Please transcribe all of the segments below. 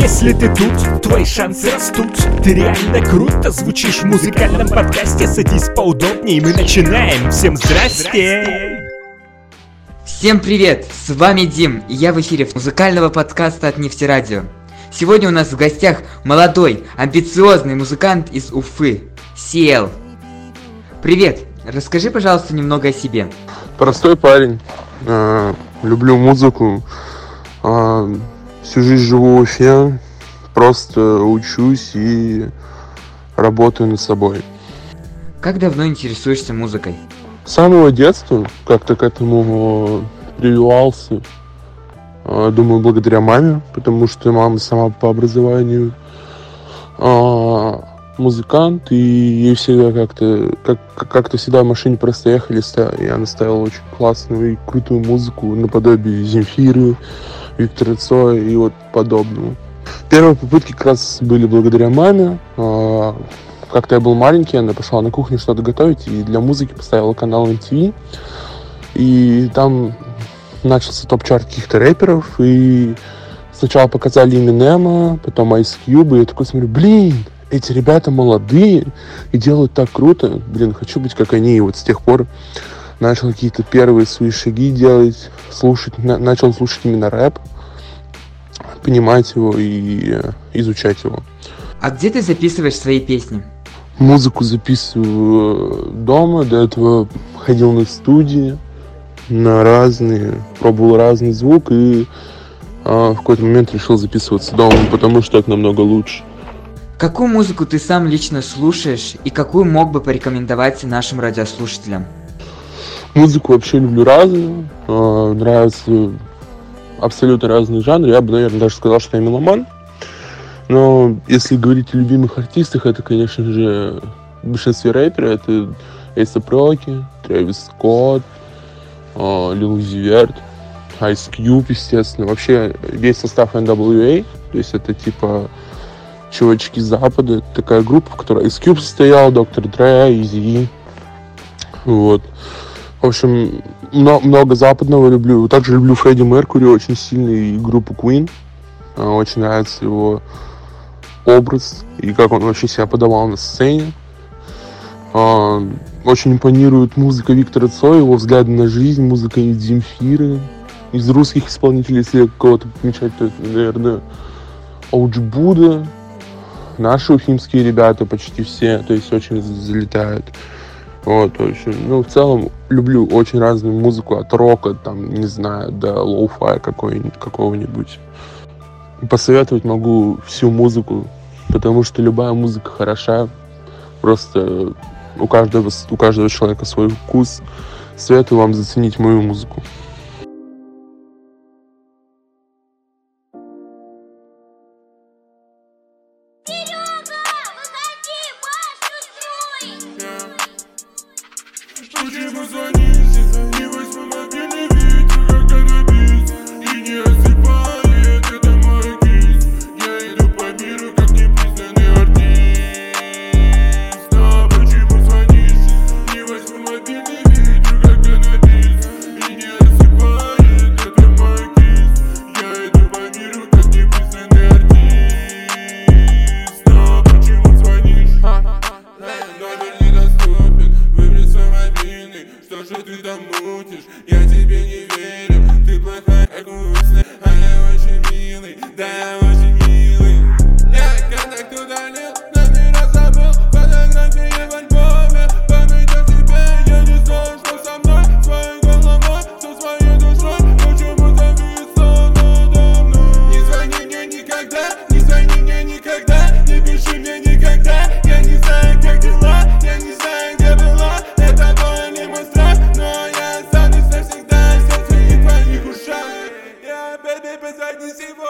Если ты тут, твои шансы растут Ты реально круто звучишь в музыкальном подкасте Садись поудобнее, мы начинаем Всем здрасте! Всем привет! С вами Дим, и я в эфире музыкального подкаста от Нефтерадио. Сегодня у нас в гостях молодой, амбициозный музыкант из Уфы, Сиэл. Привет! Расскажи, пожалуйста, немного о себе. Простой парень, э, люблю музыку, э, всю жизнь живу в Уфе, просто учусь и работаю над собой. Как давно интересуешься музыкой? С самого детства как-то к этому прививался. Э, думаю, благодаря маме, потому что мама сама по образованию э, музыкант, и ей всегда как-то как, как-то всегда в машине просто ехали, и она ставила очень классную и крутую музыку наподобие Земфиры, Виктора Цоя и вот подобному. Первые попытки как раз были благодаря маме. А, как-то я был маленький, она пошла на кухню что-то готовить, и для музыки поставила канал MTV. И там начался топ-чарт каких-то рэперов, и сначала показали Eminem, потом Ice Cube, и я такой смотрю, блин, эти ребята молодые и делают так круто. Блин, хочу быть как они. И вот с тех пор начал какие-то первые свои шаги делать, слушать, на, начал слушать именно рэп, понимать его и э, изучать его. А где ты записываешь свои песни? Музыку записываю э, дома, до этого ходил на студии, на разные, пробовал разный звук и а, в какой-то момент решил записываться дома, потому что так намного лучше. Какую музыку ты сам лично слушаешь и какую мог бы порекомендовать нашим радиослушателям? Музыку вообще люблю разную. Э, нравятся абсолютно разные жанры. Я бы, наверное, даже сказал, что я меломан. Но если говорить о любимых артистах, это, конечно же, в большинстве рэперов. Это Эйса Проки, Трэвис Скотт, Лил Верт, Ice Cube, естественно. Вообще весь состав NWA. То есть это типа чувачки Запада. Это такая группа, в которой Ice Cube состоял, Доктор Дре, Изи. Вот. В общем, много, западного люблю. Также люблю Фредди Меркури очень сильно и группу Queen. А, очень нравится его образ и как он вообще себя подавал на сцене. А, очень импонирует музыка Виктора Цоя, его взгляды на жизнь, музыка Земфиры. Из русских исполнителей, если кого-то помечать, то это, наверное, Ауджбуда, Наши уфимские ребята почти все, то есть очень залетают. Вот, в общем, ну, в целом, люблю очень разную музыку, от рока, там, не знаю, до лоу-фая какого-нибудь. Посоветовать могу всю музыку, потому что любая музыка хороша. Просто у каждого, у каждого человека свой вкус. Советую вам заценить мою музыку. see Lucifer!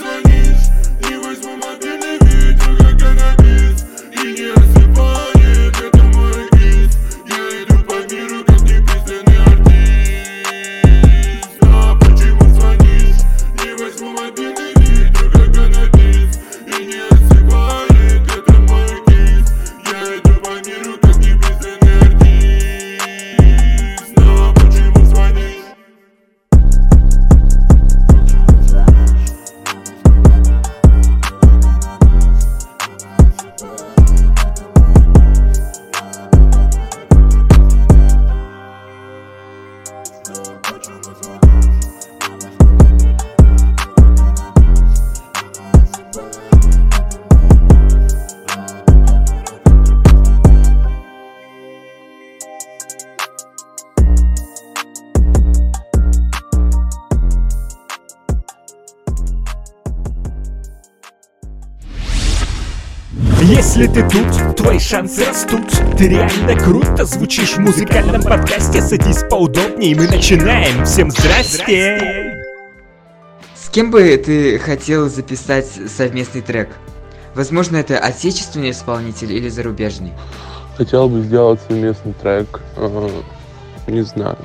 Cause I guess you was my Если ты тут, твои шансы растут Ты реально круто звучишь в музыкальном подкасте Садись поудобнее, мы начинаем Всем здрасте! С кем бы ты хотел записать совместный трек? Возможно, это отечественный исполнитель или зарубежный? Хотел бы сделать совместный трек, э, не знаю,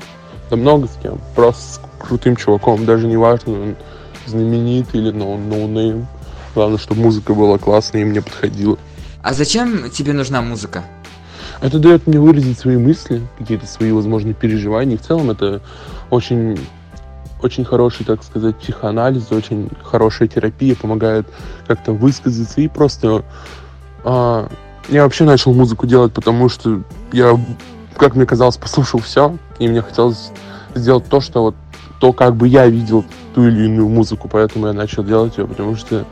да много с кем, просто с крутым чуваком, даже не важно, он знаменитый или no, no name. Главное, чтобы музыка была классная и мне подходила. А зачем тебе нужна музыка? Это дает мне выразить свои мысли, какие-то свои, возможно, переживания. В целом это очень, очень хороший, так сказать, психоанализ, очень хорошая терапия, помогает как-то высказаться и просто... А, я вообще начал музыку делать, потому что я, как мне казалось, послушал все, и мне хотелось сделать то, что вот то, как бы я видел ту или иную музыку, поэтому я начал делать ее, потому что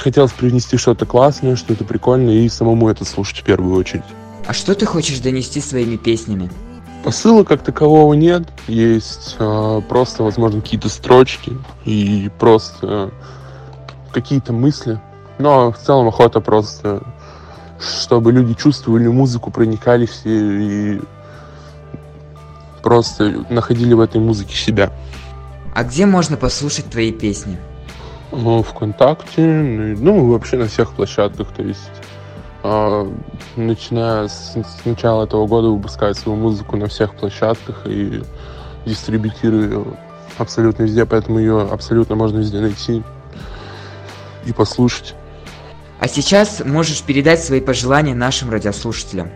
хотелось привнести что-то классное, что-то прикольное и самому это слушать в первую очередь. А что ты хочешь донести своими песнями? Посыла как такового нет, есть э, просто, возможно, какие-то строчки и просто какие-то мысли. Но в целом охота просто, чтобы люди чувствовали музыку, проникались и, и просто находили в этой музыке себя. А где можно послушать твои песни? Ну, ВКонтакте, ну, вообще на всех площадках, то есть э, начиная с, с начала этого года выпускаю свою музыку на всех площадках и дистрибутирую ее абсолютно везде, поэтому ее абсолютно можно везде найти и послушать. А сейчас можешь передать свои пожелания нашим радиослушателям.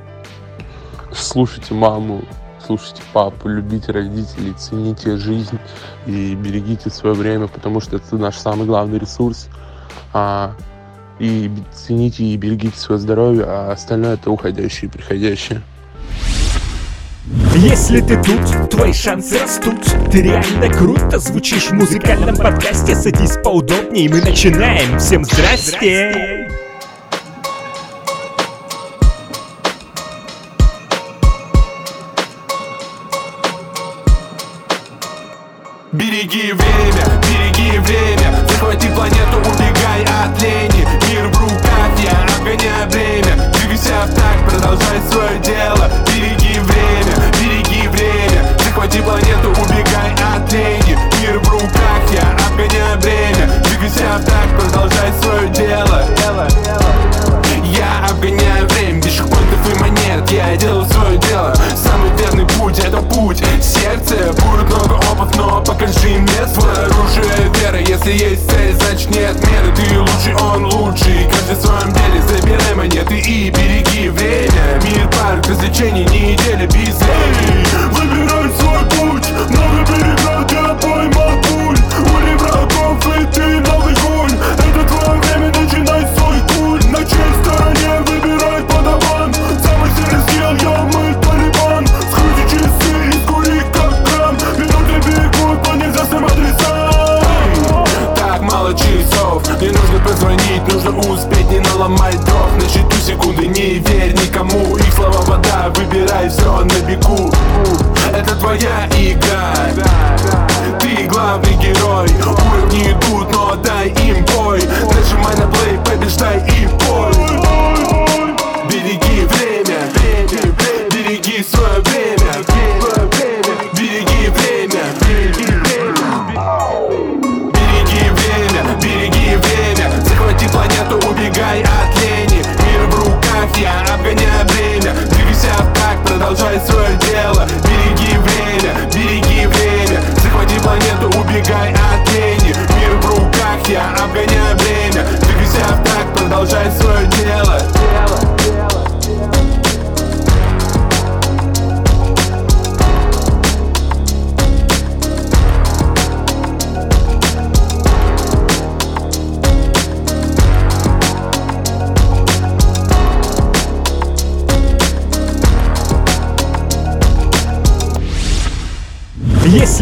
Слушайте маму, слушайте папу, любите родителей, цените жизнь и берегите свое время, потому что это наш самый главный ресурс. А, и цените и берегите свое здоровье, а остальное это уходящее и приходящее. Если ты тут, твои шансы растут Ты реально круто звучишь в музыкальном подкасте Садись поудобнее, мы начинаем Всем здрасте! Береги время, береги время. Захвати планету, убегай от лени. Мир в руках, я обгоняю время. Двигайся в так, продолжай свое дело. Береги время, береги время. Захвати планету, убегай от лени. Мир в руках, я обгоняю время. Двигайся в так, продолжай свое дело без лени Выбирай свой путь, много переград, я поймал пуль Ули врагов и ты новый гуль Это твое время, начинай свой куль На чьей стороне выбирай подаван. Самый сильный скилл, я мы талибан. Скрути часы и скури как грамм Минуты бегут по неизвестным адресам. Так мало часов, мне нужно позвонить. Нужно успеть, не наломать дров. На счету секунды, не верь никому Выбирай все на бегу. Это твоя игра. Ты главный герой. Уровни идут, но дай им бой. Нажимай на плей, побеждай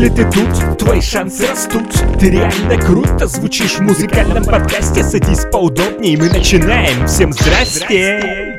Если ты тут, твои шансы растут. Ты реально круто звучишь в музыкальном подкасте. Садись поудобнее, мы начинаем. Всем здрасте!